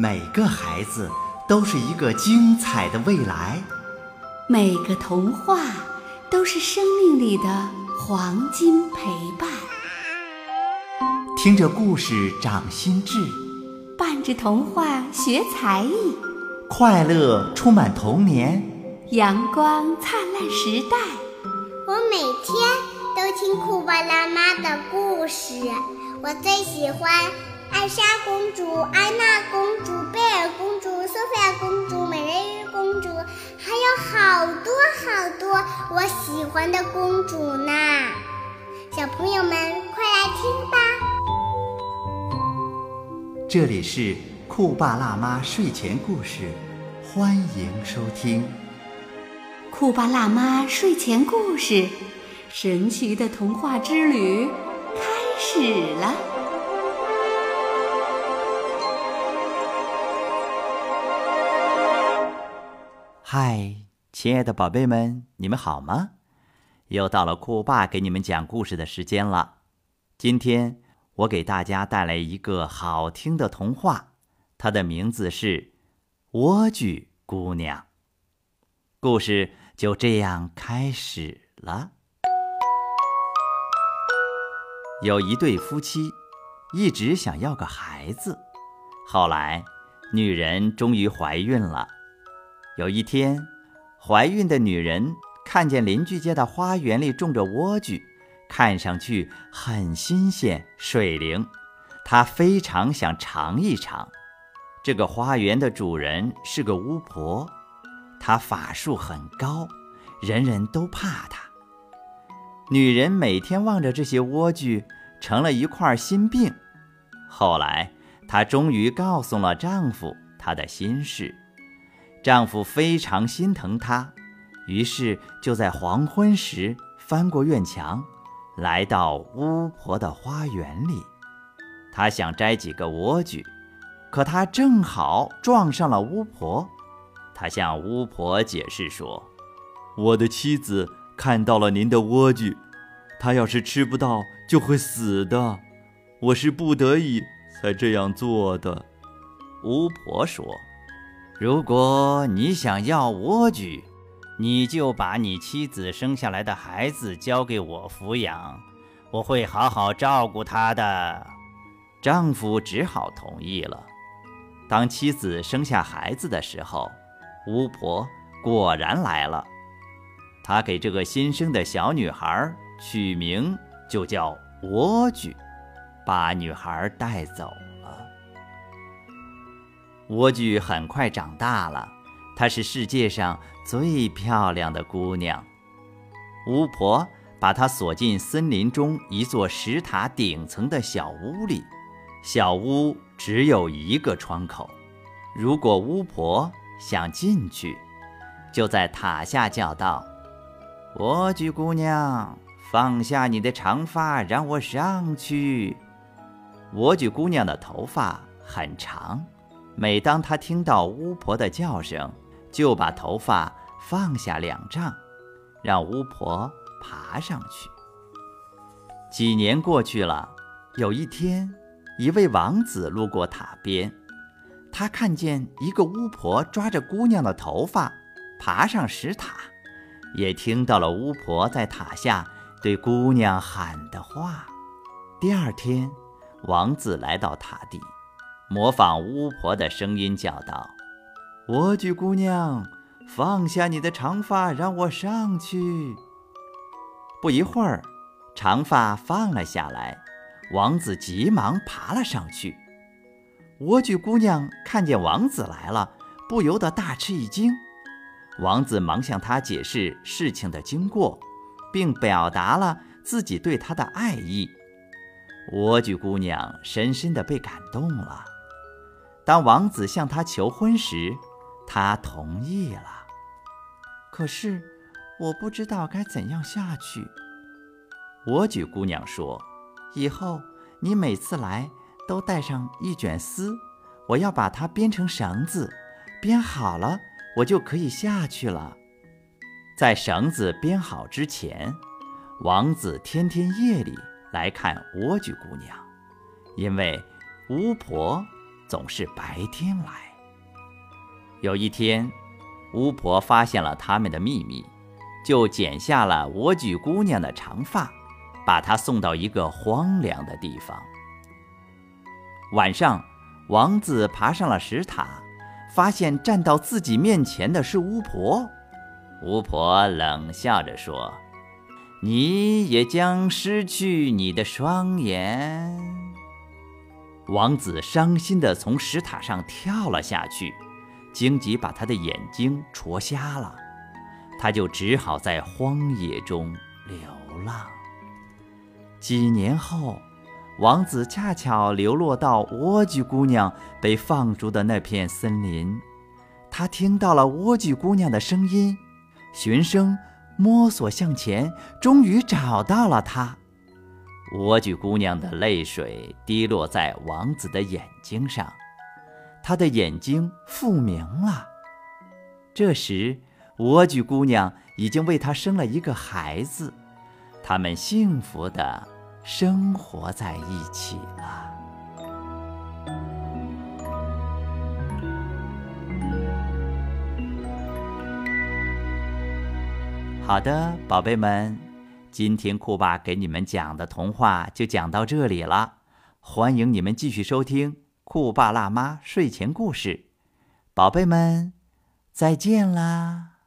每个孩子都是一个精彩的未来，每个童话都是生命里的黄金陪伴。听着故事长心智，伴着童话学才艺，快乐充满童年，阳光灿烂时代。我每天都听酷爸辣妈的故事，我最喜欢。艾莎公主、安娜公主、贝尔公主、索菲亚公主、美人鱼公主，还有好多好多我喜欢的公主呢！小朋友们，快来听吧！这里是酷爸辣妈睡前故事，欢迎收听。酷爸辣妈睡前故事，神奇的童话之旅开始了。嗨，亲爱的宝贝们，你们好吗？又到了酷爸给你们讲故事的时间了。今天我给大家带来一个好听的童话，它的名字是《莴苣姑娘》。故事就这样开始了。有一对夫妻，一直想要个孩子，后来女人终于怀孕了。有一天，怀孕的女人看见邻居家的花园里种着莴苣，看上去很新鲜水灵，她非常想尝一尝。这个花园的主人是个巫婆，她法术很高，人人都怕她。女人每天望着这些莴苣，成了一块心病。后来，她终于告诉了丈夫她的心事。丈夫非常心疼她，于是就在黄昏时翻过院墙，来到巫婆的花园里。他想摘几个莴苣，可他正好撞上了巫婆。他向巫婆解释说：“我的妻子看到了您的莴苣，她要是吃不到就会死的。我是不得已才这样做的。”巫婆说。如果你想要莴苣，你就把你妻子生下来的孩子交给我抚养，我会好好照顾他的。丈夫只好同意了。当妻子生下孩子的时候，巫婆果然来了。她给这个新生的小女孩取名就叫莴苣，把女孩带走。莴苣很快长大了，她是世界上最漂亮的姑娘。巫婆把她锁进森林中一座石塔顶层的小屋里，小屋只有一个窗口。如果巫婆想进去，就在塔下叫道：“莴苣姑娘，放下你的长发，让我上去。”莴苣姑娘的头发很长。每当他听到巫婆的叫声，就把头发放下两丈，让巫婆爬上去。几年过去了，有一天，一位王子路过塔边，他看见一个巫婆抓着姑娘的头发爬上石塔，也听到了巫婆在塔下对姑娘喊的话。第二天，王子来到塔底。模仿巫婆的声音叫道：“莴苣姑娘，放下你的长发，让我上去。”不一会儿，长发放了下来，王子急忙爬了上去。莴苣姑娘看见王子来了，不由得大吃一惊。王子忙向她解释事情的经过，并表达了自己对她的爱意。莴苣姑娘深深地被感动了。当王子向她求婚时，她同意了。可是，我不知道该怎样下去。莴苣姑娘说：“以后你每次来都带上一卷丝，我要把它编成绳子，编好了，我就可以下去了。”在绳子编好之前，王子天天夜里来看莴苣姑娘，因为巫婆。总是白天来。有一天，巫婆发现了他们的秘密，就剪下了莴苣姑娘的长发，把她送到一个荒凉的地方。晚上，王子爬上了石塔，发现站到自己面前的是巫婆。巫婆冷笑着说：“你也将失去你的双眼。”王子伤心地从石塔上跳了下去。荆棘把他的眼睛戳瞎了，他就只好在荒野中流浪。几年后，王子恰巧流落到莴苣姑娘被放逐的那片森林，他听到了莴苣姑娘的声音，循声摸索向前，终于找到了她。莴苣姑娘的泪水滴落在王子的眼睛上。他的眼睛复明了。这时，莴苣姑娘已经为他生了一个孩子，他们幸福的生活在一起了。好的，宝贝们，今天酷爸给你们讲的童话就讲到这里了，欢迎你们继续收听。酷爸辣妈睡前故事，宝贝们，再见啦！